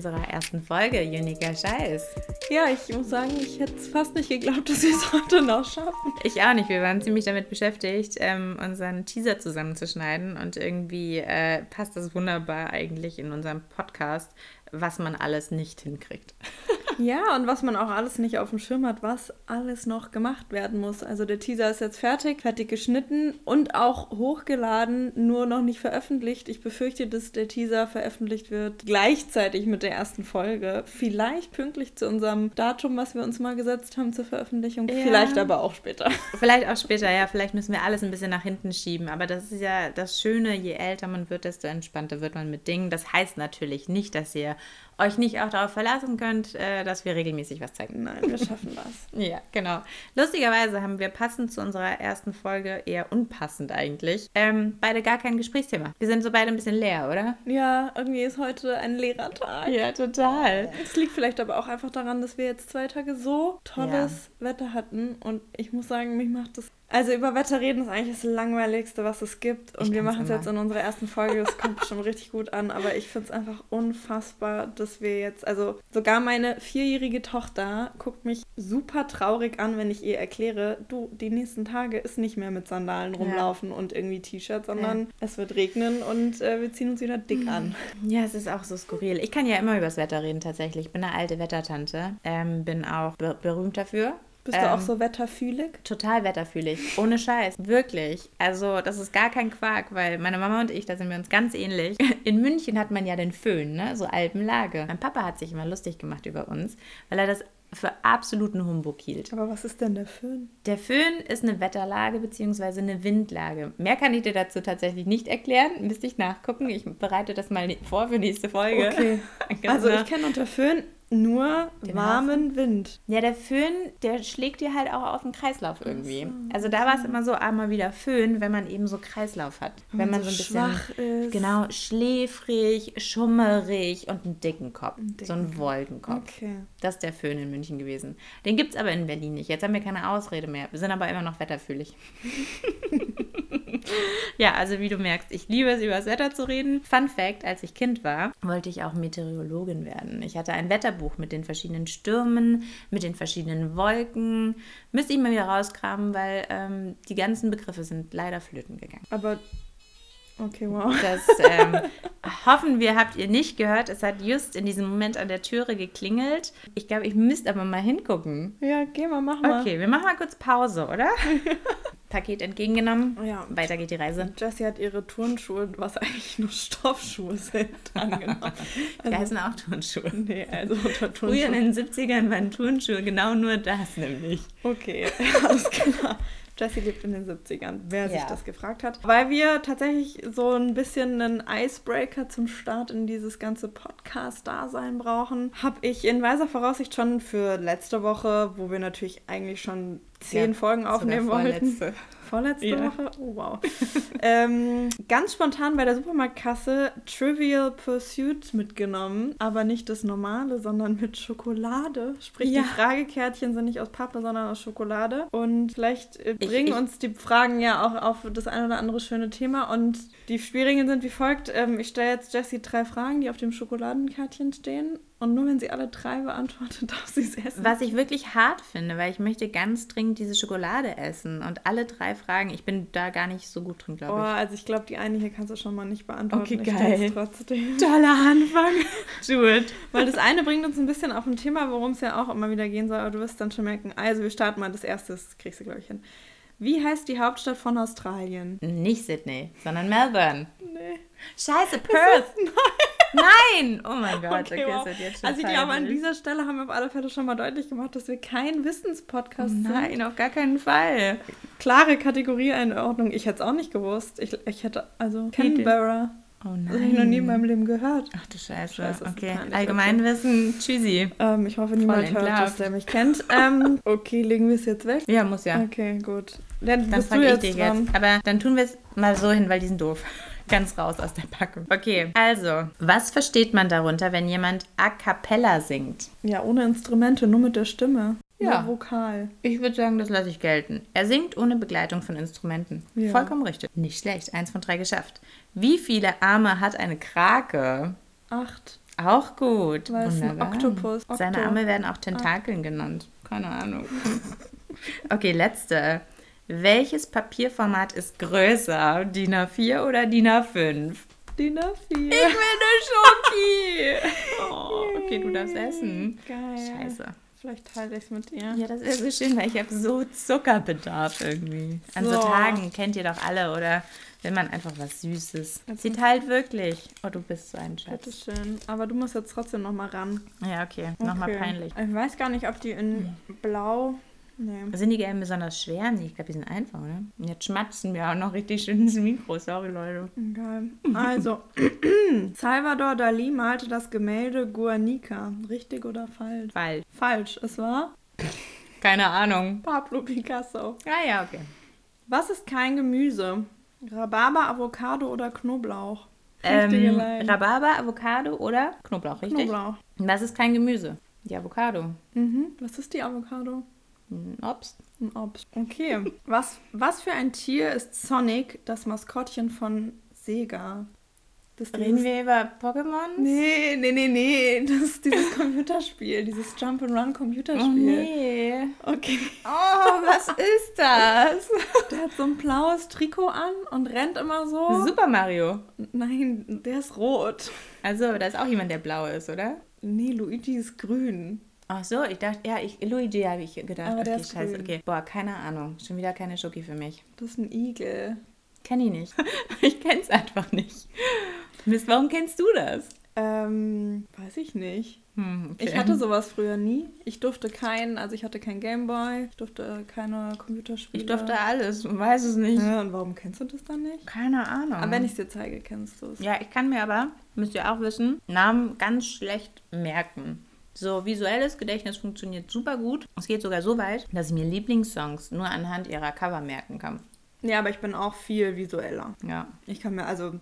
unserer ersten Folge Uniker Scheiß. Ja, ich muss sagen, ich hätte es fast nicht geglaubt, dass wir es heute noch schaffen. Ich auch nicht. Wir waren ziemlich damit beschäftigt, ähm, unseren Teaser zusammenzuschneiden und irgendwie äh, passt das wunderbar eigentlich in unserem Podcast, was man alles nicht hinkriegt. Ja, und was man auch alles nicht auf dem Schirm hat, was alles noch gemacht werden muss. Also der Teaser ist jetzt fertig, fertig geschnitten und auch hochgeladen, nur noch nicht veröffentlicht. Ich befürchte, dass der Teaser veröffentlicht wird gleichzeitig mit der ersten Folge. Vielleicht pünktlich zu unserem Datum, was wir uns mal gesetzt haben zur Veröffentlichung. Ja. Vielleicht aber auch später. Vielleicht auch später, ja. Vielleicht müssen wir alles ein bisschen nach hinten schieben. Aber das ist ja das Schöne, je älter man wird, desto entspannter wird man mit Dingen. Das heißt natürlich nicht, dass ihr euch nicht auch darauf verlassen könnt, äh, dass wir regelmäßig was zeigen. Nein, wir schaffen das. ja, genau. Lustigerweise haben wir passend zu unserer ersten Folge, eher unpassend eigentlich, ähm, beide gar kein Gesprächsthema. Wir sind so beide ein bisschen leer, oder? Ja, irgendwie ist heute ein leerer Tag. Ja, total. Es liegt vielleicht aber auch einfach daran, dass wir jetzt zwei Tage so tolles ja. Wetter hatten und ich muss sagen, mich macht das also über Wetter reden ist eigentlich das Langweiligste, was es gibt. Und wir machen es jetzt in unserer ersten Folge. Das kommt schon richtig gut an. Aber ich finde es einfach unfassbar, dass wir jetzt, also sogar meine vierjährige Tochter guckt mich super traurig an, wenn ich ihr erkläre, du, die nächsten Tage ist nicht mehr mit Sandalen rumlaufen ja. und irgendwie T-Shirt, sondern ja. es wird regnen und äh, wir ziehen uns wieder dick an. Ja, es ist auch so skurril. Ich kann ja immer über das Wetter reden tatsächlich. Ich bin eine alte Wettertante. Ähm, bin auch be berühmt dafür. Bist ähm, du auch ähm, so wetterfühlig? Total wetterfühlig. Ohne Scheiß. Wirklich. Also, das ist gar kein Quark, weil meine Mama und ich, da sind wir uns ganz ähnlich. In München hat man ja den Föhn, ne? So Alpenlage. Mein Papa hat sich immer lustig gemacht über uns, weil er das für absoluten Humbug hielt. Aber was ist denn der Föhn? Der Föhn ist eine Wetterlage bzw. eine Windlage. Mehr kann ich dir dazu tatsächlich nicht erklären. Müsste ich nachgucken. Ich bereite das mal vor für nächste Folge. Okay. also ich kenne unter Föhn nur Den warmen Hafen. Wind. Ja, der Föhn, der schlägt dir halt auch auf den Kreislauf irgendwie. So, also da war es immer so einmal wieder Föhn, wenn man eben so Kreislauf hat. wenn, wenn man so ein bisschen schwach ist. genau schläfrig, schummerig und einen dicken Kopf, ein dicken so einen Wolkenkopf. Okay. Das ist der Föhn in München gewesen. Den gibt es aber in Berlin nicht. Jetzt haben wir keine Ausrede mehr. Wir sind aber immer noch wetterfühlig. ja, also wie du merkst, ich liebe es, über das Wetter zu reden. Fun Fact: Als ich Kind war, wollte ich auch Meteorologin werden. Ich hatte ein Wetterbuch mit den verschiedenen Stürmen, mit den verschiedenen Wolken. Müsste ich mal wieder rauskramen, weil ähm, die ganzen Begriffe sind leider flöten gegangen. Aber Okay, wow. Das ähm, hoffen wir, habt ihr nicht gehört. Es hat just in diesem Moment an der Türe geklingelt. Ich glaube, ich müsste aber mal hingucken. Ja, geh mal, mach mal. Okay, wir machen mal kurz Pause, oder? Paket entgegengenommen. Ja. Weiter geht die Reise. Jessie hat ihre Turnschuhe, was eigentlich nur Stoffschuhe sind, angenommen. die also, heißen auch Turnschuhe. Nee, also unter Turnschuhe. Früher in den 70ern waren Turnschuhe genau nur das nämlich. Okay, alles klar. Jessie lebt in den 70ern, wer ja. sich das gefragt hat. Weil wir tatsächlich so ein bisschen einen Icebreaker zum Start in dieses ganze Podcast-Dasein brauchen, habe ich in weiser Voraussicht schon für letzte Woche, wo wir natürlich eigentlich schon zehn ja, Folgen aufnehmen wollten. Vorletzte ja. Woche? Oh, wow. ähm, ganz spontan bei der Supermarktkasse Trivial Pursuit mitgenommen, aber nicht das normale, sondern mit Schokolade. Sprich, ja. die Fragekärtchen sind nicht aus Pappe, sondern aus Schokolade. Und vielleicht äh, bringen ich, ich, uns die Fragen ja auch auf das ein oder andere schöne Thema. Und die schwierigen sind wie folgt. Ähm, ich stelle jetzt Jessie drei Fragen, die auf dem Schokoladenkärtchen stehen. Und nur wenn sie alle drei beantwortet, darf sie es essen. Was ich wirklich hart finde, weil ich möchte ganz dringend diese Schokolade essen. Und alle drei Fragen, ich bin da gar nicht so gut drin, glaube ich. Oh, also ich glaube, die eine hier kannst du schon mal nicht beantworten. Okay, geil. trotzdem. Toller Anfang. Do it. Weil das eine bringt uns ein bisschen auf ein Thema, worum es ja auch immer wieder gehen soll. Aber du wirst dann schon merken, also wir starten mal das erste, das kriegst du, glaube ich, hin. Wie heißt die Hauptstadt von Australien? Nicht Sydney, sondern Melbourne. Nee. Scheiße, Perth. Nein. Nein! Oh mein Gott, okay, okay wow. das jetzt schon Also ich glaube, an dieser Stelle haben wir auf alle Fälle schon mal deutlich gemacht, dass wir kein Wissenspodcast nein, sind. Nein, auf gar keinen Fall. Klare Kategorieeinordnung. Ich hätte es auch nicht gewusst. Ich, ich hätte, also Canberra. Oh nein. Das habe ich noch nie in meinem Leben gehört. Ach du Scheiße. Scheiße okay. Allgemeinwissen, tschüssi. Ähm, ich hoffe, niemand hört das, der mich kennt. ähm, okay, legen wir es jetzt weg? Ja, muss ja. Okay, gut. Dann, dann frage ich dich jetzt. Aber dann tun wir es mal so hin, weil die sind doof. Ganz raus aus der Packung. Okay, also, was versteht man darunter, wenn jemand a cappella singt? Ja, ohne Instrumente, nur mit der Stimme. Ja. Nur Vokal. Ich würde sagen, das lasse ich gelten. Er singt ohne Begleitung von Instrumenten. Ja. Vollkommen richtig. Nicht schlecht. Eins von drei geschafft. Wie viele Arme hat eine Krake? Acht. Auch gut. Weil es ein Oktopus. Okto. Seine Arme werden auch Tentakeln ah. genannt. Keine Ahnung. okay, letzte. Welches Papierformat ist größer? DIN A4 oder DIN A5? DIN A4. Ich will eine Schoki. Oh, okay, du darfst essen. Geil. Scheiße. Vielleicht teile ich es mit dir. Ja, das wäre so schön, weil ich habe so Zuckerbedarf irgendwie. An so. so Tagen kennt ihr doch alle, oder? Wenn man einfach was Süßes. Also Sie teilt wirklich. Oh, du bist so ein Schatz. Bitteschön. Aber du musst jetzt trotzdem nochmal ran. Ja, okay. okay. Nochmal peinlich. Ich weiß gar nicht, ob die in hm. Blau Nee. Sind die gelben besonders schwer? Nee, ich glaube, die sind einfach? Und jetzt schmatzen wir auch noch richtig schön ins Mikro. Sorry, Leute. Geil. Also, Salvador Dali malte das Gemälde Guernica. Richtig oder falsch? Falsch. Falsch. Es war? Keine Ahnung. Pablo Picasso. Ah ja, okay. Was ist kein Gemüse? Rhabarber, Avocado oder Knoblauch? Ähm, Rhabarber, Avocado oder Knoblauch, richtig? Knoblauch. Was ist kein Gemüse? Die Avocado. Mhm. Was ist die Avocado? Ein Obst. Ein Obst. Okay. was, was für ein Tier ist Sonic, das Maskottchen von Sega? Das Reden wir über Pokémon? Nee, nee, nee, nee. Das ist dieses Computerspiel, dieses Jump-and-Run-Computerspiel. Oh, nee. Okay. Oh, was ist das? Der hat so ein blaues Trikot an und rennt immer so. Super Mario. Nein, der ist rot. Also, da ist auch jemand, der blau ist, oder? Nee, Luigi ist grün. Ach so, ich dachte, ja, ich, Luigi habe ich gedacht. Aber okay, der scheiße, grün. okay. Boah, keine Ahnung. Schon wieder keine Schoki für mich. Das ist ein Igel. Kenn ich nicht. ich kenn's einfach nicht. Mist, warum kennst du das? Ähm, weiß ich nicht. Hm, okay. Ich hatte sowas früher nie. Ich durfte keinen, also ich hatte kein Gameboy, ich durfte keine Computerspiele. Ich durfte alles und weiß es nicht. Ja, und warum kennst du das dann nicht? Keine Ahnung. Aber wenn ich es dir zeige, kennst du es. Ja, ich kann mir aber, müsst ihr auch wissen, Namen ganz schlecht merken. So, visuelles Gedächtnis funktioniert super gut. Es geht sogar so weit, dass ich mir Lieblingssongs nur anhand ihrer Cover merken kann. Ja, aber ich bin auch viel visueller. Ja. Ich kann mir, also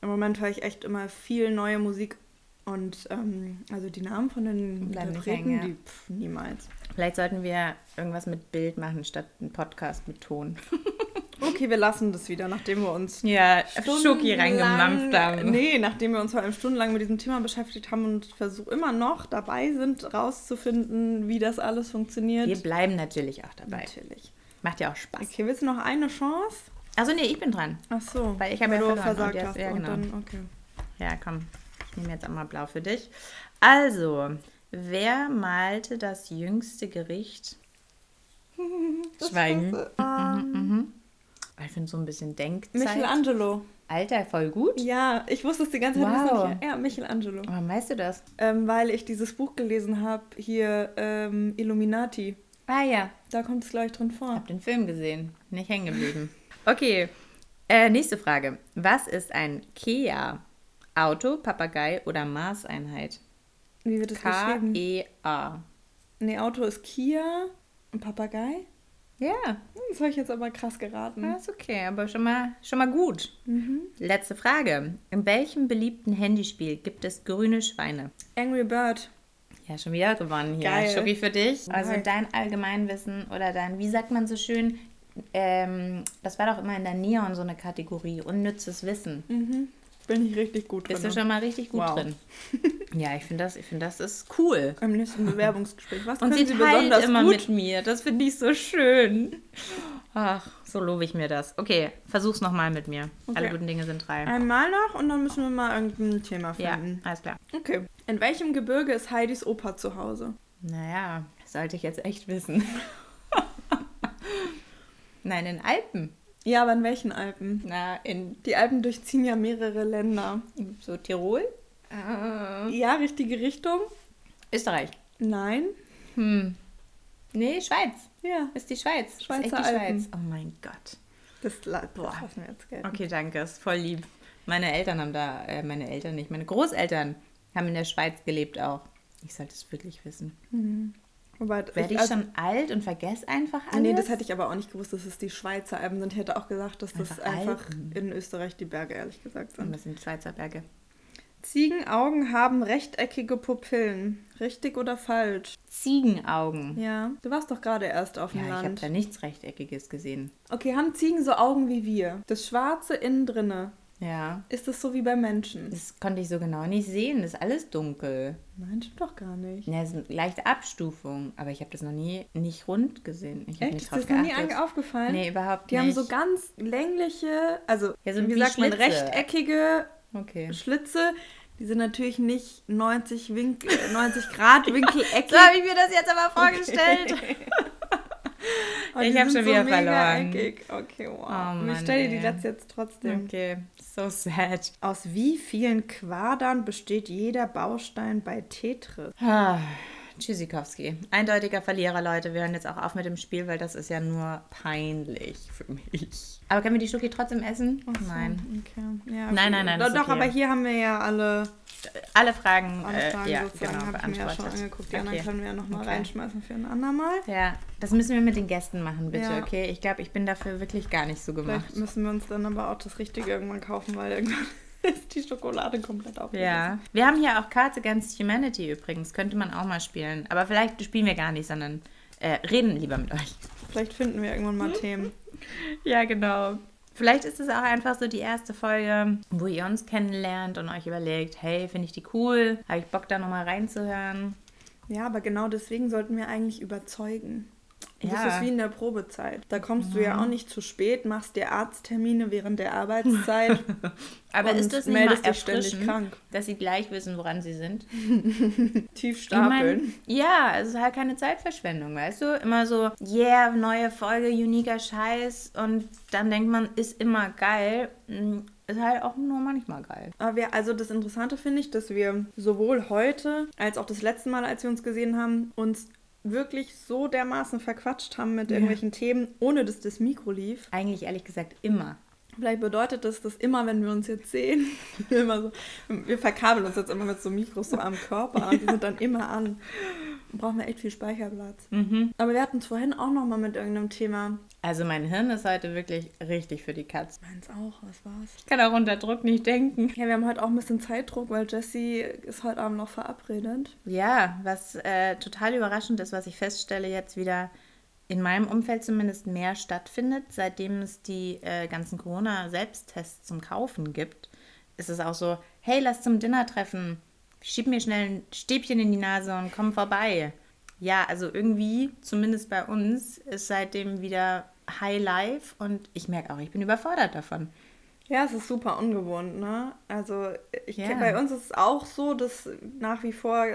im Moment höre ich echt immer viel neue Musik und ähm, also die Namen von den Interpreten, die pff, niemals. Vielleicht sollten wir irgendwas mit Bild machen statt einen Podcast mit Ton. Okay, wir lassen das wieder, nachdem wir uns ja, Schoki reingemampft haben. Nee, nachdem wir uns vor allem stundenlang mit diesem Thema beschäftigt haben und versuch immer noch dabei sind, rauszufinden, wie das alles funktioniert. Wir bleiben natürlich auch dabei. Natürlich. Macht ja auch Spaß. Okay, willst du noch eine Chance? Also nee, ich bin dran. Ach so. Weil ich habe ja du versagt hast. Ja, genau. Dann, okay. Ja, komm. Ich nehme jetzt einmal blau für dich. Also, wer malte das jüngste Gericht? Schweigen. Mhm, mhm. Ich finde so ein bisschen Denkzeit. Michelangelo. Alter, voll gut. Ja, ich wusste es die ganze Zeit. Wow. Nicht. Ja, Michelangelo. Warum weißt du das? Ähm, weil ich dieses Buch gelesen habe, hier ähm, Illuminati. Ah ja. Da kommt es, glaube ich, drin vor. Ich habe den Film gesehen. Nicht hängen geblieben. Okay, äh, nächste Frage. Was ist ein Kea? Auto, Papagei oder Maßeinheit? Wie wird das geschrieben? K-E-A. Nee, Auto ist Kia und Papagei? Ja. Das habe ich jetzt aber krass geraten. Ja, ist okay, aber schon mal, schon mal gut. Mhm. Letzte Frage. In welchem beliebten Handyspiel gibt es grüne Schweine? Angry Bird. Ja, schon wieder gewonnen hier. Geil. Schoki für dich. Also dein Allgemeinwissen oder dein, wie sagt man so schön, ähm, das war doch immer in der Neon so eine Kategorie, unnützes Wissen. Mhm. Bin ich richtig gut drin. Bist du schon mal richtig gut wow. drin. ja, ich finde das, find das ist cool. Im nächsten Bewerbungsgespräch. Was Und sie, sie besonders immer gut? mit mir. Das finde ich so schön. Ach, so lobe ich mir das. Okay, versuch's nochmal mit mir. Okay. Alle guten Dinge sind drei. Einmal noch und dann müssen wir mal irgendein Thema finden. Ja, alles klar. Okay. In welchem Gebirge ist Heidis Opa zu Hause? Naja, sollte ich jetzt echt wissen. Nein, in Alpen. Ja, aber in welchen Alpen? Na, in. Die Alpen durchziehen ja mehrere Länder. So Tirol? Äh. Ja, richtige Richtung. Österreich. Nein. Hm. Nee, Schweiz. Ja. Ist die Schweiz. Schweizer ist echt die Alpen. Schweiz. Oh mein Gott. Das, das lassen wir jetzt gelten. Okay, danke. Ist voll lieb. Meine Eltern haben da, äh, meine Eltern nicht, meine Großeltern haben in der Schweiz gelebt auch. Ich sollte es wirklich wissen. Mhm. Werde ich, ich also, schon alt und vergesse einfach alles? Nee, das hätte ich aber auch nicht gewusst, dass es die Schweizer Alpen sind. Ich hätte auch gesagt, dass einfach das einfach Alpen. in Österreich die Berge, ehrlich gesagt, sind. Und das sind Schweizer Berge. Ziegenaugen haben rechteckige Pupillen. Richtig oder falsch? Ziegenaugen? Ja. Du warst doch gerade erst auf dem ja, Land. ich habe da nichts Rechteckiges gesehen. Okay, haben Ziegen so Augen wie wir? Das Schwarze innen drinne Ja. Ist das so wie bei Menschen? Das konnte ich so genau nicht sehen. Das ist alles dunkel. Nein, stimmt doch gar nicht. Ja, es ist eine leichte Abstufung, aber ich habe das noch nie nicht rund gesehen. Ich Echt? Nicht ist das noch nie aufgefallen? Nee, überhaupt Die nicht. haben so ganz längliche, also Ja, so wie sagt man, rechteckige Okay. Schlitze. Die sind natürlich nicht 90, Winkel, 90 Grad winkeleckig. So habe ich mir das jetzt aber vorgestellt. Aber Ich die hab sind schon wieder mega verloren. Eckig. Okay, wow. Oh Mann, ich stelle dir die letzte jetzt trotzdem. Okay, so sad. Aus wie vielen Quadern besteht jeder Baustein bei Tetris? Tschüssikowski. Eindeutiger Verlierer, Leute. Wir hören jetzt auch auf mit dem Spiel, weil das ist ja nur peinlich für mich. Aber können wir die Schoki trotzdem essen? Nein. Okay. Ja, Nein, nein, nein, Doch, okay. aber hier haben wir ja alle, Alle Fragen, alle äh, Fragen ja, sozusagen, genau, habe ich mir ja schon angeguckt. Die anderen Okay. können wir ja nochmal Okay. reinschmeißen für ein andermal. Ja, das müssen wir mit den Gästen machen, bitte, Ja. okay? Ich glaube, ich bin dafür wirklich gar nicht so gemacht. Vielleicht müssen wir uns dann aber auch das Richtige irgendwann kaufen, weil irgendwann ist die Schokolade komplett aufgegessen. Ja. Wir haben hier auch Cards Against Humanity übrigens. Könnte man auch mal spielen. Aber vielleicht spielen wir gar nicht, sondern äh, reden lieber mit euch. Vielleicht finden wir irgendwann mal Themen. Ja, genau. Vielleicht ist es auch einfach so die erste Folge, wo ihr uns kennenlernt und euch überlegt, hey, finde ich die cool? Habe ich Bock, da nochmal reinzuhören? Ja, aber genau deswegen sollten wir eigentlich überzeugen. Ja. Das ist wie in der Probezeit. Da kommst du ja auch nicht zu spät, machst dir Arzttermine während der Arbeitszeit. Aber ist das nicht meldest mal dich ständig erfrischend, krank. dass sie gleich wissen, woran sie sind? Tief Ich mein, stapeln. ja, es ist halt keine Zeitverschwendung, weißt du? Immer so, yeah, neue Folge, uniker Scheiß und dann denkt man, ist immer geil. Mm, Ist halt auch nur manchmal geil. Aber wir, also das Interessante finde ich, dass wir sowohl heute als auch das letzte Mal, als wir uns gesehen haben, uns wirklich so dermaßen verquatscht haben mit irgendwelchen Themen, ohne dass das Mikro lief. Eigentlich ehrlich gesagt immer. Vielleicht bedeutet das, dass immer, wenn wir uns jetzt sehen, immer so, wir verkabeln uns jetzt immer mit so Mikros so am Körper und die sind dann immer an. Brauchen wir echt viel Speicherplatz. Mhm. Aber wir hatten es vorhin auch noch mal mit irgendeinem Thema. Also mein Hirn ist heute wirklich richtig für die Katz. Meins auch, was war's? Ich kann auch unter Druck nicht denken. Ja, wir haben heute auch ein bisschen Zeitdruck, weil Jessie ist heute Abend noch verabredet. Ja, was äh, total überraschend ist, was ich feststelle, jetzt wieder in meinem Umfeld zumindest mehr stattfindet, seitdem es die äh, ganzen Corona-Selbsttests zum Kaufen gibt, ist es auch so, hey, lass zum Dinner treffen, schieb mir schnell ein Stäbchen in die Nase und komm vorbei. Ja, also irgendwie, zumindest bei uns, ist seitdem wieder High Life und ich merke auch, ich bin überfordert davon. Ja, es ist super ungewohnt, ne? Also ich, Ja. bei uns ist es auch so, dass nach wie vor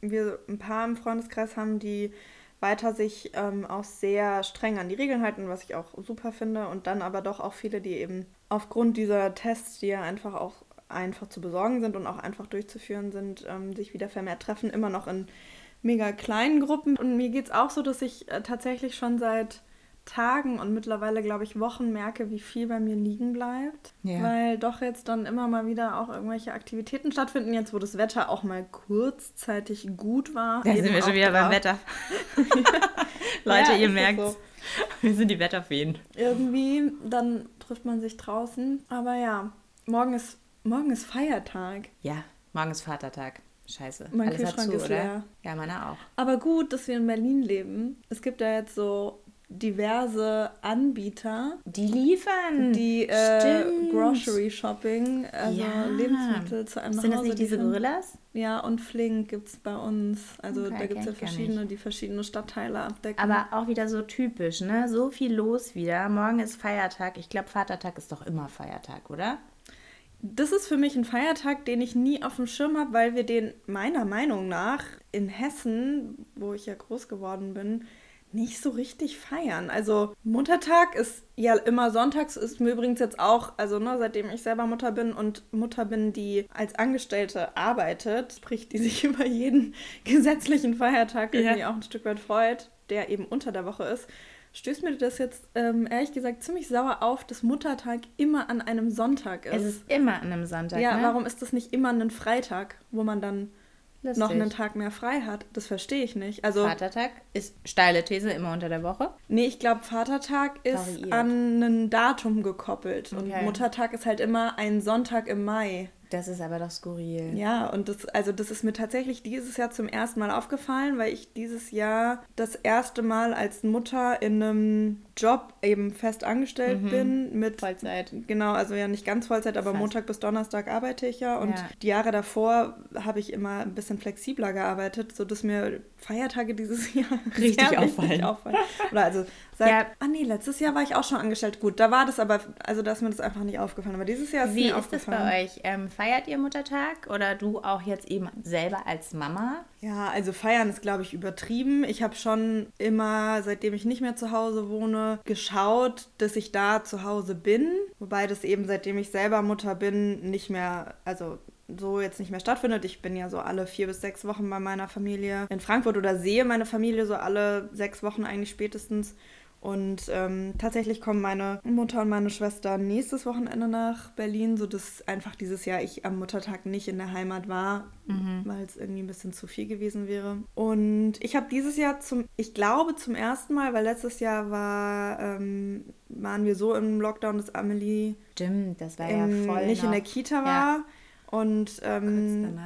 wir ein paar im Freundeskreis haben, die weiter sich ähm, auch sehr streng an die Regeln halten, was ich auch super finde. Und dann aber doch auch viele, die eben aufgrund dieser Tests, die ja einfach auch einfach zu besorgen sind und auch einfach durchzuführen sind, ähm, sich wieder vermehrt treffen, immer noch in mega kleinen Gruppen. Und mir geht es auch so, dass ich äh, tatsächlich schon seit Tagen und mittlerweile, glaube ich, Wochen merke, wie viel bei mir liegen bleibt. Ja. Weil doch jetzt dann immer mal wieder auch irgendwelche Aktivitäten stattfinden, jetzt wo das Wetter auch mal kurzzeitig gut war. Da sind wir schon wieder beim drauf. Wetter. Leute, Ja, ihr merkt, so. wir sind die Wetterfeen. Irgendwie, dann trifft man sich draußen. Aber ja, morgen ist, morgen ist Feiertag. Ja, morgen ist Vatertag. Scheiße. Mein Alles hat Kühlschrank zu, ist oder? leer. Ja, meiner auch. Aber gut, dass wir in Berlin leben. Es gibt ja jetzt so diverse Anbieter, Die liefern. die äh. Grocery Shopping, also Ja. Lebensmittel zu einem Sind das Hause nicht diese. Gorillas? Ja, und Flink gibt es bei uns. Also Okay, da gibt es ja verschiedene, die verschiedene Stadtteile abdecken. Aber auch wieder so typisch, ne? So viel los wieder. Morgen ist Feiertag. Ich glaube, Vatertag ist doch immer Feiertag, oder? Das ist für mich ein Feiertag, den ich nie auf dem Schirm habe, weil wir den meiner Meinung nach in Hessen, wo ich ja groß geworden bin, nicht so richtig feiern. Also Muttertag ist ja immer sonntags, ist mir übrigens jetzt auch, also ne, seitdem ich selber Mutter bin und Mutter bin, die als Angestellte arbeitet, sprich, die sich über jeden gesetzlichen Feiertag Ja. irgendwie auch ein Stück weit freut, der eben unter der Woche ist, stößt mir das jetzt ähm, ehrlich gesagt ziemlich sauer auf, dass Muttertag immer an einem Sonntag ist. Es ist immer an einem Sonntag, ja, ne? warum ist das nicht immer ein Freitag, wo man dann Lustig. noch einen Tag mehr frei hat? Das verstehe ich nicht. Also, Vatertag ist steile These immer unter der Woche. nee, ich glaube, Vatertag ist Variiert. an ein Datum gekoppelt und Okay. Muttertag ist halt immer ein Sonntag im Mai. Das ist aber doch skurril. Ja, und das, also das ist mir tatsächlich dieses Jahr zum ersten Mal aufgefallen, weil ich dieses Jahr das erste Mal als Mutter in einem Job eben fest angestellt mhm. bin mit Vollzeit. Genau, also ja nicht ganz Vollzeit, aber Fast. Montag bis Donnerstag arbeite ich ja und ja. die Jahre davor habe ich immer ein bisschen flexibler gearbeitet, sodass mir Feiertage dieses Jahr richtig auffallen. auffallen. Oder also seit, ja. ah nee, letztes Jahr war ich auch schon angestellt. Gut, da war das aber, also da ist mir das einfach nicht aufgefallen. Aber dieses Jahr ist Wie mir ist das bei euch? Ähm, feiert ihr Muttertag oder du auch jetzt eben selber als Mama? Ja, also feiern ist, glaube ich, übertrieben. Ich habe schon immer, seitdem ich nicht mehr zu Hause wohne, geschaut, dass ich da zu Hause bin. Wobei das eben, seitdem ich selber Mutter bin, nicht mehr, also so jetzt nicht mehr stattfindet. Ich bin ja so alle vier bis sechs Wochen bei meiner Familie in Frankfurt oder sehe meine Familie so alle sechs Wochen eigentlich spätestens. Und ähm, tatsächlich kommen meine Mutter und meine Schwester nächstes Wochenende nach Berlin, sodass einfach dieses Jahr ich am Muttertag nicht in der Heimat war, mhm. weil es irgendwie ein bisschen zu viel gewesen wäre. Und ich habe dieses Jahr zum, ich glaube zum ersten Mal, weil letztes Jahr war, ähm, waren wir so im Lockdown, dass Amelie Stimmt, das war ja voll nicht noch. in der Kita war. Ja. Und ähm,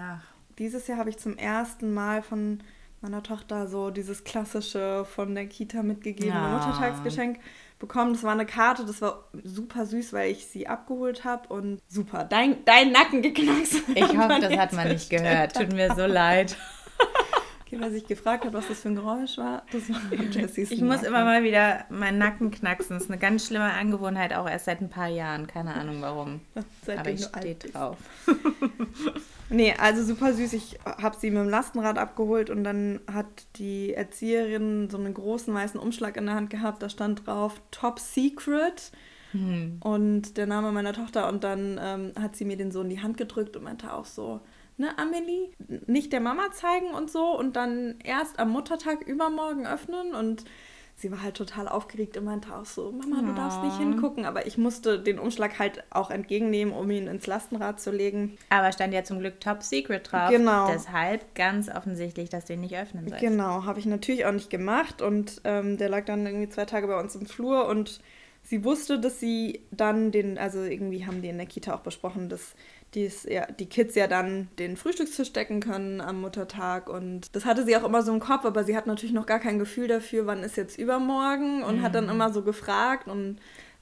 dieses Jahr habe ich zum ersten Mal von meiner Tochter so dieses klassische von der Kita mitgegebene ja. Muttertagsgeschenk bekommen. Das war eine Karte, das war super süß, weil ich sie abgeholt habe und super, dein, dein Nacken geknackst. Ich hoffe, das hat man nicht gehört. Tut mir so leid. Okay, wer sich gefragt hat, was das für ein Geräusch war, das war Jessys Ich muss immer mal wieder meinen Nacken knacksen. Das ist eine ganz schlimme Angewohnheit, auch erst seit ein paar Jahren. Keine Ahnung warum. Seitdem Aber ich stehe drauf. nee, also super süß. Ich habe sie mit dem Lastenrad abgeholt und dann hat die Erzieherin so einen großen weißen Umschlag in der Hand gehabt. Da stand drauf Top Secret. Hm. Und der Name meiner Tochter. Und dann ähm, hat sie mir den so in die Hand gedrückt und meinte auch so, ne, Amelie, nicht der Mama zeigen und so und dann erst am Muttertag übermorgen öffnen und sie war halt total aufgeregt und meinte auch so, Mama, du darfst nicht hingucken. Aber ich musste den Umschlag halt auch entgegennehmen, um ihn ins Lastenrad zu legen. Aber stand ja zum Glück Top Secret drauf. Genau. Deshalb ganz offensichtlich, dass du ihn nicht öffnen sollst. Genau, habe ich natürlich auch nicht gemacht. Und ähm, der lag dann irgendwie zwei Tage bei uns im Flur und sie wusste, dass sie dann den, also irgendwie haben die in der Kita auch besprochen, dass die's, ja, die Kids ja dann den Frühstückstisch decken können am Muttertag. Und das hatte sie auch immer so im Kopf, aber sie hat natürlich noch gar kein Gefühl dafür, wann ist jetzt übermorgen und mhm. hat dann mhm. immer so gefragt und.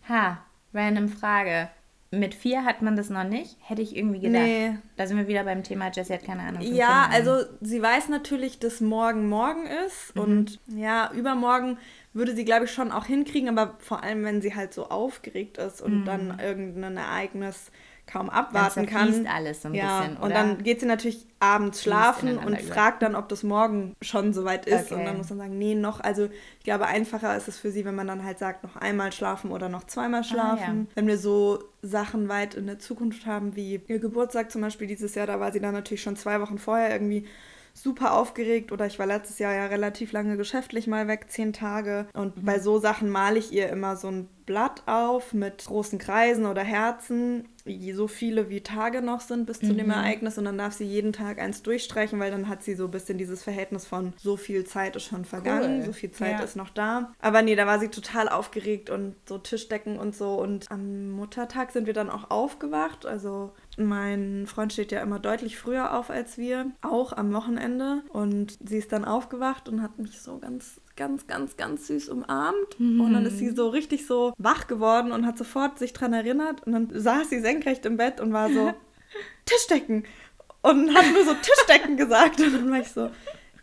Ha, random Frage. Mit vier hat man das noch nicht, hätte ich irgendwie gedacht. Nee. Da sind wir wieder beim Thema, Jessie hat keine Ahnung. Ja, also sie weiß natürlich, dass morgen morgen ist mhm. und ja, übermorgen würde sie, glaube ich, schon auch hinkriegen, aber vor allem, wenn sie halt so aufgeregt ist und mhm. dann irgendein Ereignis kaum abwarten kann. alles so ein ja, bisschen, oder? Und dann geht sie natürlich abends schlafen und fragt dann, ob das morgen schon soweit ist. Okay. Und dann muss man sagen, nee, noch. Also ich glaube, einfacher ist es für sie, wenn man dann halt sagt, noch einmal schlafen oder noch zweimal schlafen. Ah, ja. Wenn wir so Sachen weit in der Zukunft haben, wie ihr Geburtstag zum Beispiel dieses Jahr, da war sie dann natürlich schon zwei Wochen vorher irgendwie super aufgeregt oder ich war letztes Jahr ja relativ lange geschäftlich mal weg, zehn Tage. Und mhm. bei so Sachen male ich ihr immer so ein Blatt auf mit großen Kreisen oder Herzen, so viele wie Tage noch sind bis zu mhm. dem Ereignis und dann darf sie jeden Tag eins durchstreichen, weil dann hat sie so ein bisschen dieses Verhältnis von so viel Zeit ist schon vergangen, cool. so viel Zeit ja. ist noch da. Aber nee, da war sie total aufgeregt und so Tischdecken und so und am Muttertag sind wir dann auch aufgewacht, also mein Freund steht ja immer deutlich früher auf als wir, auch am Wochenende und sie ist dann aufgewacht und hat mich so ganz ganz, ganz, ganz süß umarmt. Mhm. Und dann ist sie so richtig so wach geworden und hat sofort sich dran erinnert. Und dann saß sie senkrecht im Bett und war so, Tischdecken. Und hat nur so Tischdecken gesagt. Und dann war ich so,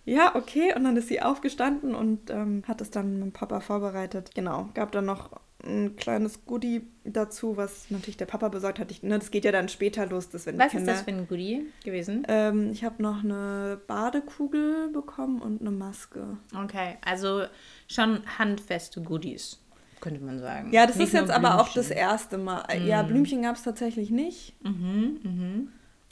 ja, okay. Und dann ist sie aufgestanden und ähm, hat es dann mit Papa vorbereitet. Genau, gab dann noch ein kleines Goodie dazu, was natürlich der Papa besorgt hat. Ich, ne, das geht ja dann später los. Dass wenn was Kinder, ist das für ein Goodie gewesen? Ähm, ich habe noch eine Badekugel bekommen und eine Maske. Okay, also schon handfeste Goodies, könnte man sagen. Ja, das nicht ist jetzt aber auch das erste Mal. Mm. Ja, Blümchen gab es tatsächlich nicht. Mhm, mhm.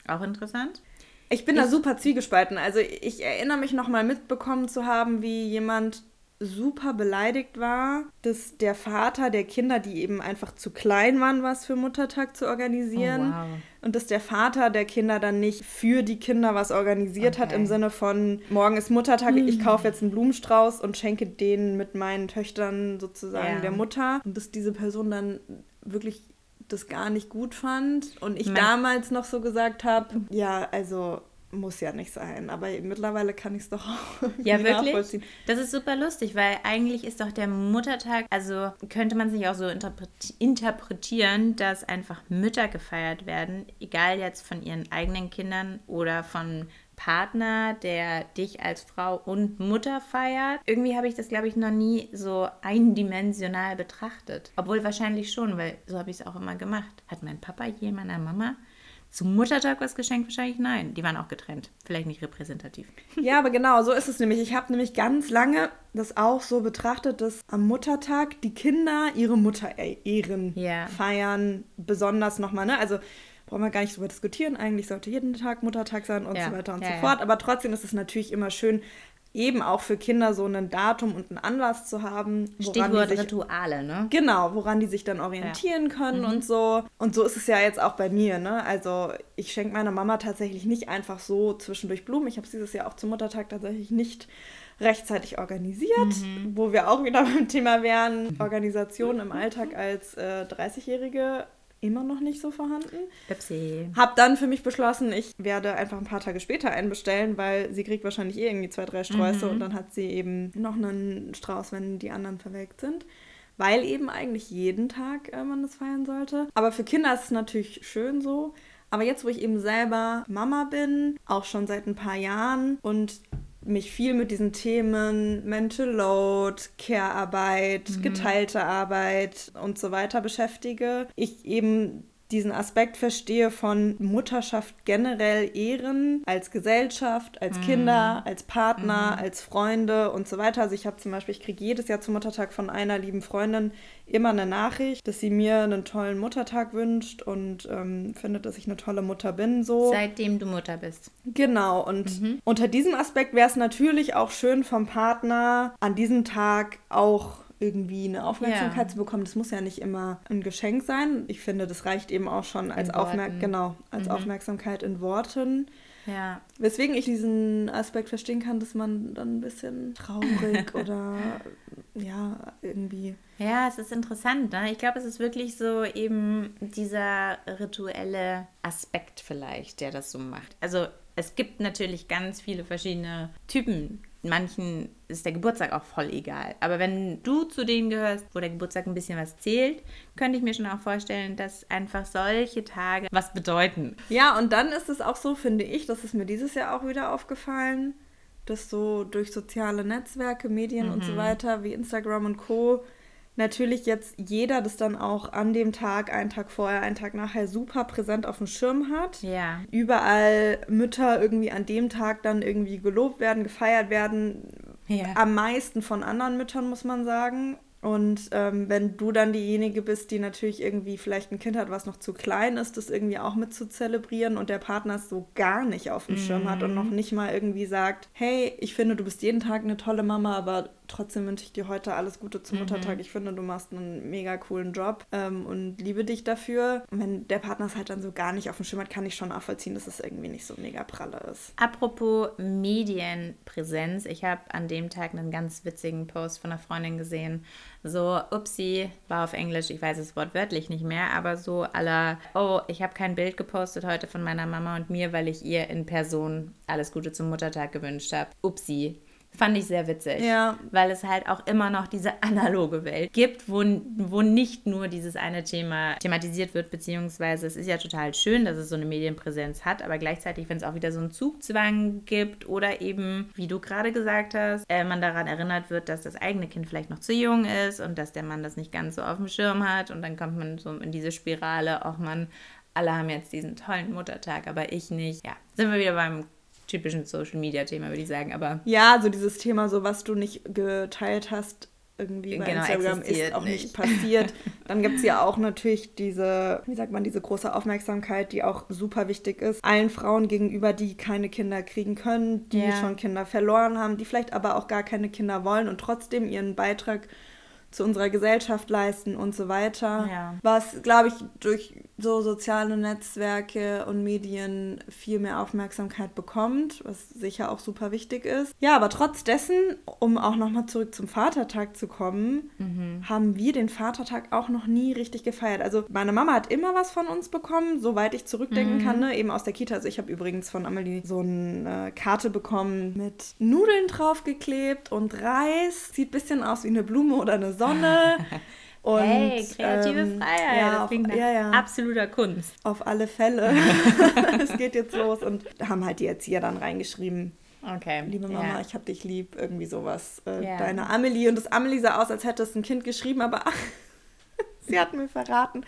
Auch interessant. Ich bin ich, da super zwiegespalten. Also ich erinnere mich noch mal mitbekommen zu haben, wie jemand super beleidigt war, dass der Vater der Kinder, die eben einfach zu klein waren, was für Muttertag zu organisieren, oh, wow. und dass der Vater der Kinder dann nicht für die Kinder was organisiert okay. hat im Sinne von morgen ist Muttertag, hm. ich kaufe jetzt einen Blumenstrauß und schenke den mit meinen Töchtern sozusagen ja. der Mutter und dass diese Person dann wirklich das gar nicht gut fand und ich Man damals noch so gesagt habe, ja, also muss ja nicht sein. Aber mittlerweile kann ich es doch auch ja, wirklich? Das ist super lustig, weil eigentlich ist doch der Muttertag, also könnte man sich auch so interpretieren, dass einfach Mütter gefeiert werden, egal jetzt von ihren eigenen Kindern oder von Partner, der dich als Frau und Mutter feiert. Irgendwie habe ich das, glaube ich, noch nie so eindimensional betrachtet. Obwohl wahrscheinlich schon, weil so habe ich es auch immer gemacht. Hat mein Papa je meiner Mama zum Muttertag was geschenkt? Wahrscheinlich nein. Die waren auch getrennt. Vielleicht nicht repräsentativ. Ja, aber genau, so ist es nämlich. Ich habe nämlich ganz lange das auch so betrachtet, dass am Muttertag die Kinder ihre Mutter ehren, yeah. feiern, besonders nochmal, ne? Also brauchen wir gar nicht drüber diskutieren. Eigentlich sollte jeden Tag Muttertag sein und ja. so weiter und ja, so fort. Aber trotzdem ist es natürlich immer schön, eben auch für Kinder so ein Datum und einen Anlass zu haben. Stichwort sich, Rituale, ne? Genau, woran die sich dann orientieren ja. können mhm. und so. Und so ist es ja jetzt auch bei mir, ne? Also ich schenke meiner Mama tatsächlich nicht einfach so zwischendurch Blumen. Ich habe es dieses Jahr auch zum Muttertag tatsächlich nicht rechtzeitig organisiert, mhm. wo wir auch wieder beim Thema wären, Organisation im Alltag als äh, 30-Jährige immer noch nicht so vorhanden. Pepsi. Hab dann für mich beschlossen, ich werde einfach ein paar Tage später einbestellen, weil sie kriegt wahrscheinlich eh irgendwie zwei, drei Sträuße mhm. und dann hat sie eben noch einen Strauß, wenn die anderen verwelkt sind. Weil eben eigentlich jeden Tag äh, man das feiern sollte. Aber für Kinder ist es natürlich schön so. Aber jetzt, wo ich eben selber Mama bin, auch schon seit ein paar Jahren und mich viel mit diesen Themen Mental Load, Care-Arbeit, mhm. geteilte Arbeit und so weiter beschäftige. Ich eben diesen Aspekt verstehe von Mutterschaft generell ehren, als Gesellschaft, als mhm. Kinder, als Partner, mhm. als Freunde und so weiter. Also ich habe zum Beispiel, ich kriege jedes Jahr zum Muttertag von einer lieben Freundin immer eine Nachricht, dass sie mir einen tollen Muttertag wünscht und ähm, findet, dass ich eine tolle Mutter bin. So. Seitdem du Mutter bist. Genau. Und mhm. unter diesem Aspekt wäre es natürlich auch schön vom Partner an diesem Tag auch irgendwie eine Aufmerksamkeit ja. zu bekommen. Das muss ja nicht immer ein Geschenk sein. Ich finde, das reicht eben auch schon als, Aufmerk genau, als mhm. Aufmerksamkeit in Worten. Ja. Weswegen ich diesen Aspekt verstehen kann, dass man dann ein bisschen traurig oder ja, irgendwie. Ja, es ist interessant. Ne? Ich glaube, es ist wirklich so eben dieser rituelle Aspekt vielleicht, der das so macht. Also es gibt natürlich ganz viele verschiedene Typen manchen ist der Geburtstag auch voll egal. Aber wenn du zu denen gehörst, wo der Geburtstag ein bisschen was zählt, könnte ich mir schon auch vorstellen, dass einfach solche Tage was bedeuten. Ja, und dann ist es auch so, finde ich, das ist mir dieses Jahr auch wieder aufgefallen, dass so durch soziale Netzwerke, Medien mhm. und so mhm. weiter wie Instagram und Co natürlich jetzt jeder das dann auch an dem Tag, einen Tag vorher, einen Tag nachher super präsent auf dem Schirm hat. Ja. Überall Mütter irgendwie an dem Tag dann irgendwie gelobt werden, gefeiert werden. Ja. Am meisten von anderen Müttern, muss man sagen. Und ähm, wenn du dann diejenige bist, die natürlich irgendwie vielleicht ein Kind hat, was noch zu klein ist, das irgendwie auch mit zu zelebrieren und der Partner es so gar nicht auf dem Schirm hat und noch mhm. nicht mal irgendwie sagt, hey, ich finde, du bist jeden Tag eine tolle Mama, aber trotzdem wünsche ich dir heute alles Gute zum mhm. Muttertag. Ich finde, du machst einen mega coolen Job ähm, und liebe dich dafür. Und wenn der Partner es halt dann so gar nicht auf dem Schirm hat, kann ich schon nachvollziehen, dass es irgendwie nicht so mega pralle ist. Apropos Medienpräsenz, ich habe an dem Tag einen ganz witzigen Post von einer Freundin gesehen. So, upsie, war auf Englisch, ich weiß es wortwörtlich nicht mehr, aber so aller, oh, ich habe kein Bild gepostet heute von meiner Mama und mir, weil ich ihr in Person alles Gute zum Muttertag gewünscht habe. Upsi. Fand ich sehr witzig. Ja. Weil es halt auch immer noch diese analoge Welt gibt, wo, wo nicht nur dieses eine Thema thematisiert wird, beziehungsweise es ist ja total schön, dass es so eine Medienpräsenz hat, aber gleichzeitig, wenn es auch wieder so einen Zugzwang gibt oder eben, wie du gerade gesagt hast, äh, man daran erinnert wird, dass das eigene Kind vielleicht noch zu jung ist und dass der Mann das nicht ganz so auf dem Schirm hat und dann kommt man so in diese Spirale, auch man, alle haben jetzt diesen tollen Muttertag, aber ich nicht. Ja, sind wir wieder beim typischen Social Media Thema, würde ich sagen. Aber ja, so dieses Thema, so was du nicht geteilt hast, irgendwie bei genau, Instagram ist auch nicht, nicht passiert. Dann gibt es ja auch natürlich diese, wie sagt man, diese große Aufmerksamkeit, die auch super wichtig ist, allen Frauen gegenüber, die keine Kinder kriegen können, die ja. schon Kinder verloren haben, die vielleicht aber auch gar keine Kinder wollen und trotzdem ihren Beitrag zu unserer Gesellschaft leisten und so weiter. Ja. Was, glaube ich, durch so soziale Netzwerke und Medien viel mehr Aufmerksamkeit bekommt, was sicher auch super wichtig ist. Ja, aber trotz dessen, um auch nochmal zurück zum Vatertag zu kommen, mhm. haben wir den Vatertag auch noch nie richtig gefeiert. Also meine Mama hat immer was von uns bekommen, soweit ich zurückdenken mhm. kann, ne? eben aus der Kita. Also ich habe übrigens von Amelie so eine Karte bekommen mit Nudeln draufgeklebt und Reis. Sieht ein bisschen aus wie eine Blume oder eine Sonne. Und, hey, kreative ähm, Freiheit, ja, das klingt nach ja, ja. absoluter Kunst. Auf alle Fälle. es geht jetzt los und haben halt die Erzieher dann reingeschrieben. Okay. Liebe Mama, ja. ich hab dich lieb, irgendwie sowas. Äh, ja. Deine Amelie. Und das Amelie sah aus, als hätte es ein Kind geschrieben, aber sie hat mir verraten,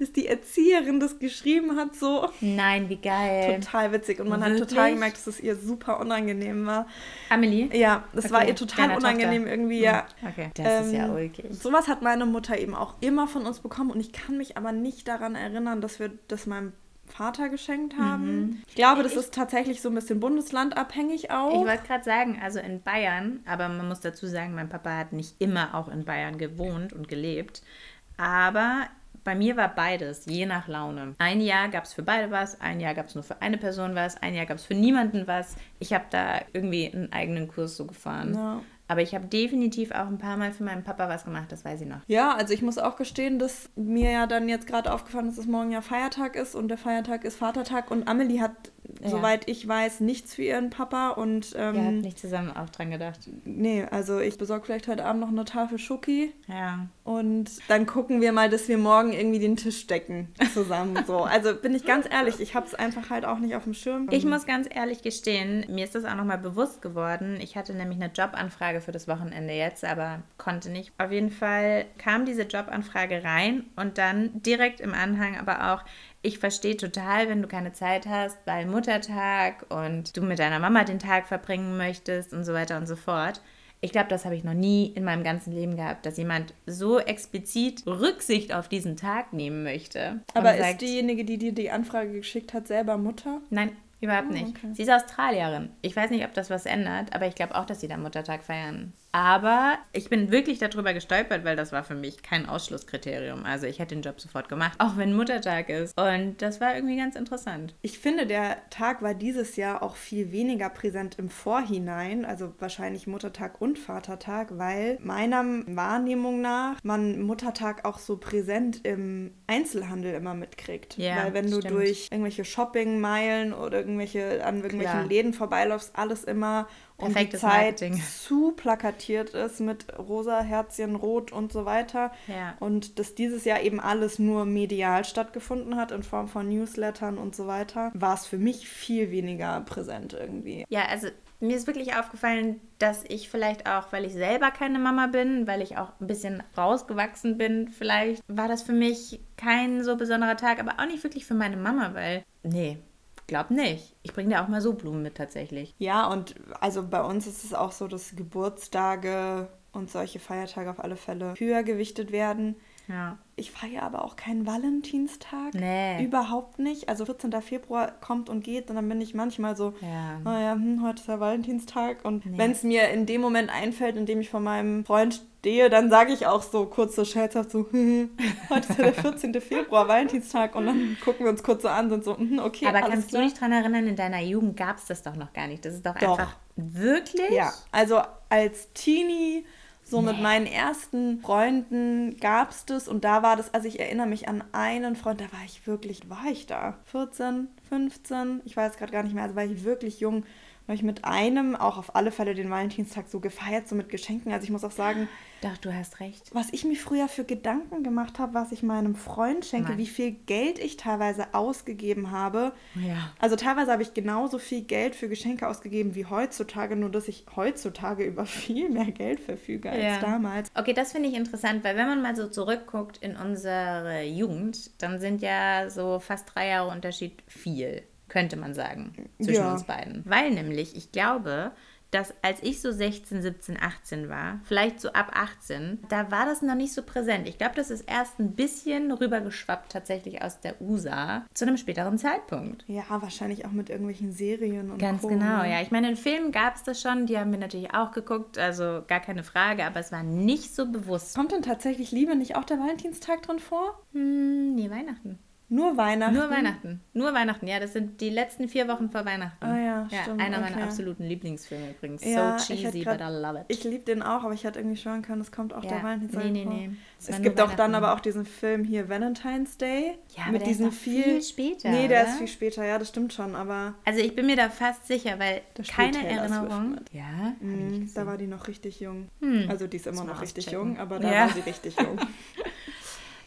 dass die Erzieherin das geschrieben hat, so. Nein, wie geil. Total witzig. Und man Wirklich? hat total gemerkt, dass es ihr super unangenehm war. Amelie? Ja, das okay. war ihr total unangenehm Tochter. irgendwie, ja. Hm, okay, das ähm, ist ja ähm, ulkig. Sowas hat meine Mutter eben auch immer von uns bekommen und ich kann mich aber nicht daran erinnern, dass wir das meinem Vater geschenkt haben. Mhm. Ich glaube, das ich, ist tatsächlich so ein bisschen bundeslandabhängig auch. Ich wollte gerade sagen, also in Bayern, aber man muss dazu sagen, mein Papa hat nicht immer auch in Bayern gewohnt und gelebt. Aber bei mir war beides, je nach Laune. Ein Jahr gab es für beide was, ein Jahr gab es nur für eine Person was, ein Jahr gab es für niemanden was. Ich habe da irgendwie einen eigenen Kurs so gefahren. Ja. Aber ich habe definitiv auch ein paar Mal für meinen Papa was gemacht, das weiß ich noch. Ja, also ich muss auch gestehen, dass mir ja dann jetzt gerade aufgefallen ist, dass morgen ja Feiertag ist und der Feiertag ist Vatertag und Amelie hat ja. soweit ich weiß, nichts für ihren Papa und. Ähm, Ihr habt nicht zusammen auch dran gedacht. Nee, also ich besorge vielleicht heute Abend noch eine Tafel Schoki. Ja. Und dann gucken wir mal, dass wir morgen irgendwie den Tisch decken zusammen. so. Also bin ich ganz ehrlich, ich habe es einfach halt auch nicht auf dem Schirm. Ich muss ganz ehrlich gestehen, mir ist das auch nochmal bewusst geworden. Ich hatte nämlich eine Jobanfrage für das Wochenende jetzt, aber konnte nicht. Auf jeden Fall kam diese Jobanfrage rein und dann direkt im Anhang aber auch, ich verstehe total, wenn du keine Zeit hast, weil Muttertag und du mit deiner Mama den Tag verbringen möchtest und so weiter und so fort. Ich glaube, das habe ich noch nie in meinem ganzen Leben gehabt, dass jemand so explizit Rücksicht auf diesen Tag nehmen möchte. Aber ist sagt, diejenige, die dir die Anfrage geschickt hat, selber Mutter? Nein, überhaupt oh, nicht. Okay. Sie ist Australierin. Ich weiß nicht, ob das was ändert, aber ich glaube auch, dass sie da Muttertag feiern. Aber ich bin wirklich darüber gestolpert, weil das war für mich kein Ausschlusskriterium. Also ich hätte den Job sofort gemacht, auch wenn Muttertag ist. Und das war irgendwie ganz interessant. Ich finde, der Tag war dieses Jahr auch viel weniger präsent im Vorhinein, also wahrscheinlich Muttertag und Vatertag, weil meiner Wahrnehmung nach man Muttertag auch so präsent im Einzelhandel immer mitkriegt. Ja, weil wenn du stimmt. durch irgendwelche Shoppingmeilen oder irgendwelche an irgendwelchen Klar. Läden vorbeiläufst, alles immer Perfektes um die Zeit Marketing. zu plakatiert ist mit rosa, Herzchen, rot und so weiter. Ja. Und dass dieses Jahr eben alles nur medial stattgefunden hat in Form von Newslettern und so weiter, war es für mich viel weniger präsent irgendwie. Ja, also mir ist wirklich aufgefallen, dass ich vielleicht auch, weil ich selber keine Mama bin, weil ich auch ein bisschen rausgewachsen bin, vielleicht war das für mich kein so besonderer Tag, aber auch nicht wirklich für meine Mama, weil, nee, glaube nicht. Ich bringe dir auch mal so Blumen mit tatsächlich. Ja, und also bei uns ist es auch so, dass Geburtstage und solche Feiertage auf alle Fälle höher gewichtet werden. Ja. Ich feiere aber auch keinen Valentinstag. Nee. Überhaupt nicht. Also 14. Februar kommt und geht und dann bin ich manchmal so, ja. naja, hm, heute ist ja Valentinstag. Und nee. wenn es mir in dem Moment einfällt, in dem ich vor meinem Freund stehe, dann sage ich auch so kurz so scherzhaft so, heute ist ja der 14. Februar, Valentinstag. Und dann gucken wir uns kurz so an und so, hm, okay, Aber kannst klar. du dich daran erinnern, in deiner Jugend gab es das doch noch gar nicht. Das ist doch, doch. einfach wirklich? Ja, also als Teenie so nee. mit meinen ersten Freunden gab es das und da war das, also ich erinnere mich an einen Freund, da war ich wirklich, war ich da? 14, 15, ich weiß gerade gar nicht mehr, also war ich wirklich jung habe ich mit einem auch auf alle Fälle den Valentinstag so gefeiert, so mit Geschenken. Also ich muss auch sagen, doch, du hast recht. Was ich mir früher für Gedanken gemacht habe, was ich meinem Freund schenke, Mann. wie viel Geld ich teilweise ausgegeben habe. Ja. Also teilweise habe ich genauso viel Geld für Geschenke ausgegeben wie heutzutage, nur dass ich heutzutage über viel mehr Geld verfüge als ja. damals. Okay, das finde ich interessant, weil wenn man mal so zurückguckt in unsere Jugend, dann sind ja so fast drei Jahre Unterschied viel könnte man sagen, zwischen ja. uns beiden. Weil nämlich, ich glaube, dass als ich so 16, 17, 18 war, vielleicht so ab 18, da war das noch nicht so präsent. Ich glaube, das ist erst ein bisschen rübergeschwappt tatsächlich aus der USA zu einem späteren Zeitpunkt. Ja, wahrscheinlich auch mit irgendwelchen Serien und Ganz Co. genau, ne? ja. Ich meine, in Filmen gab es das schon, die haben wir natürlich auch geguckt, also gar keine Frage, aber es war nicht so bewusst. Kommt denn tatsächlich Liebe nicht auch der Valentinstag drin vor? Hm, nee, Weihnachten. Nur Weihnachten? Nur Weihnachten. Nur Weihnachten, ja. Das sind die letzten vier Wochen vor Weihnachten. Ah ja, ja stimmt. Einer okay. meiner absoluten Lieblingsfilme übrigens. Ja, so cheesy, grad, but I love it. Ich liebe den auch, aber ich hätte irgendwie schwören können, es kommt auch ja. der Valentinstag Nee, nee, nee. Es gibt auch dann aber auch diesen Film hier Valentine's Day. Ja, mit diesen viel, viel später. Nee, der oder? ist viel später, ja, das stimmt schon, aber. Also ich bin mir da fast sicher, weil keine Erinnerung. Ja, mhm, da war die noch richtig jung. Hm. Also die ist immer noch richtig jung, aber da war sie richtig jung.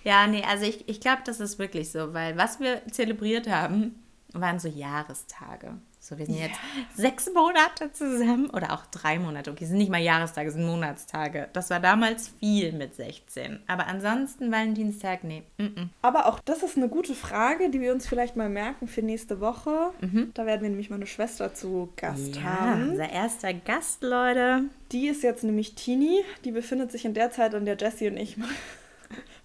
ja, nee, also ich, ich glaube, das ist wirklich so, weil was wir zelebriert haben, waren so Jahrestage. So, wir sind ja. jetzt sechs Monate zusammen oder auch drei Monate. Okay, sind nicht mal Jahrestage, sind Monatstage. Das war damals viel mit 16. Aber ansonsten Valentinstag, nee. Mm -mm. Aber auch das ist eine gute Frage, die wir uns vielleicht mal merken für nächste Woche. Mhm. Da werden wir nämlich meine Schwester zu Gast ja, haben. Unser erster Gast, Leute. Die ist jetzt nämlich Tini. Die befindet sich in der Zeit, in der Jessie und ich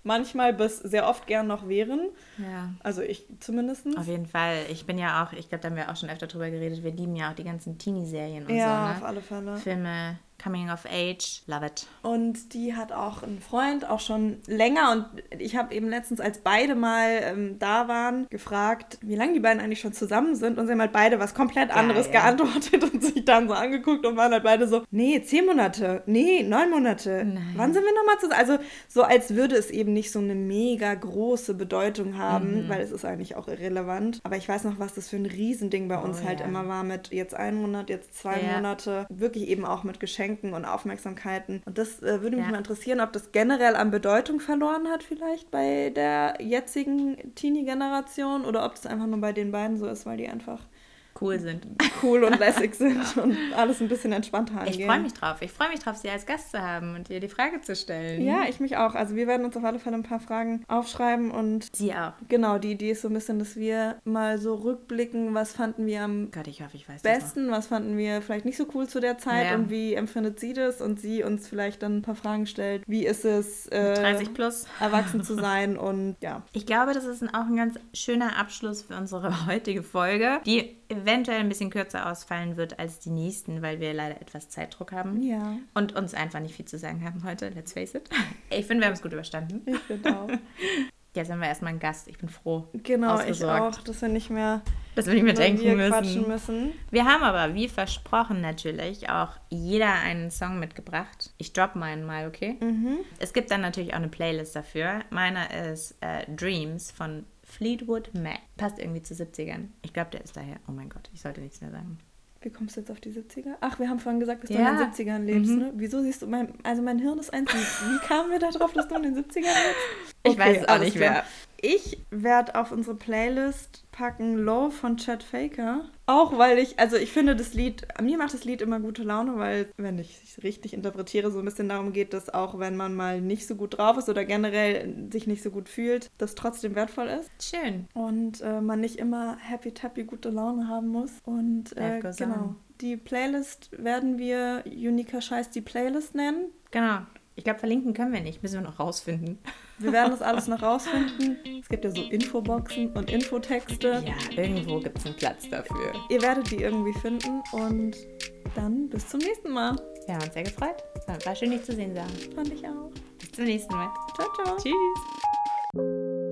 manchmal bis sehr oft gern noch wären. Ja. Also ich zumindest. Auf jeden Fall. Ich bin ja auch, ich glaube, da haben wir auch schon öfter drüber geredet, wir lieben ja auch die ganzen Teenie-Serien und ja, so. Ja, ne? auf alle Fälle. Filme, Coming of Age, love it. Und die hat auch einen Freund, auch schon länger. Und ich habe eben letztens, als beide mal ähm, da waren, gefragt, wie lange die beiden eigentlich schon zusammen sind. Und sie haben halt beide was komplett anderes Geil. geantwortet und sich dann so angeguckt und waren halt beide so, nee, zehn Monate, nee, neun Monate. Nein. Wann sind wir nochmal zusammen? Also so, als würde es eben nicht so eine mega große Bedeutung haben, mhm. weil es ist eigentlich auch irrelevant. Aber ich weiß noch, was das für ein Riesending bei uns oh, halt ja. immer war mit jetzt ein Monat, jetzt zwei ja. Monate. Wirklich eben auch mit Geschenken Geschenken und Aufmerksamkeiten. Und das äh, würde mich ja. mal interessieren, ob das generell an Bedeutung verloren hat, vielleicht bei der jetzigen Teenie-Generation oder ob das einfach nur bei den beiden so ist, weil die einfach cool sind. Cool und lässig sind und alles ein bisschen entspannter angehen. Ich freue mich drauf. Ich freue mich drauf, Sie als Gast zu haben und ihr die Frage zu stellen. Ja, ich mich auch. Also wir werden uns auf alle Fälle ein paar Fragen aufschreiben und... Sie auch. Genau, die Idee ist so ein bisschen, dass wir mal so rückblicken, was fanden wir am Gott, ich hoffe, ich weiß besten, was fanden wir vielleicht nicht so cool zu der Zeit ja. und wie empfindet sie das und sie uns vielleicht dann ein paar Fragen stellt. Wie ist es, äh, 30 plus erwachsen zu sein und ja. Ich glaube, das ist auch ein ganz schöner Abschluss für unsere heutige Folge, die eventuell ein bisschen kürzer ausfallen wird als die nächsten, weil wir leider etwas Zeitdruck haben. Ja. Und uns einfach nicht viel zu sagen haben heute, let's face it. Ich finde, wir haben es gut überstanden. Ich finde auch. Jetzt haben wir erstmal einen Gast. Ich bin froh. Genau, ich auch, dass wir nicht mehr, dass wir nicht mehr denken müssen. müssen. Wir haben aber, wie versprochen natürlich, auch jeder einen Song mitgebracht. Ich drop meinen mal, okay? Mhm. Es gibt dann natürlich auch eine Playlist dafür. Meiner ist äh, Dreams von Fleetwood Mac. Passt irgendwie zu 70ern. Ich glaube, der ist daher. Oh mein Gott, ich sollte nichts mehr sagen. Wie kommst du jetzt auf die 70er? Ach, wir haben vorhin gesagt, dass du ja. in den 70ern lebst, mhm. ne? Wieso siehst du mein, also mein Hirn ist eins. Wie kamen wir darauf, dass du in den 70ern lebst? Okay, ich weiß es auch nicht mehr. Ich werde auf unsere Playlist packen Low von Chad Faker. Auch weil ich, also ich finde das Lied, mir macht das Lied immer gute Laune, weil, wenn ich es richtig interpretiere, so ein bisschen darum geht, dass auch wenn man mal nicht so gut drauf ist oder generell sich nicht so gut fühlt, das trotzdem wertvoll ist. Schön. Und äh, man nicht immer happy, tappy, gute Laune haben muss. Und äh, genau. Die Playlist werden wir Unica Scheiß die Playlist nennen. Genau. Ich glaube, verlinken können wir nicht, müssen wir noch rausfinden. Wir werden das alles noch rausfinden. Es gibt ja so Infoboxen und Infotexte. Ja, irgendwo gibt es einen Platz dafür. Ihr werdet die irgendwie finden und dann bis zum nächsten Mal. Wir haben uns sehr gefreut. War schön, dich zu sehen, Sarah. Fand ich auch. Bis zum nächsten Mal. Ciao, ciao. Tschüss.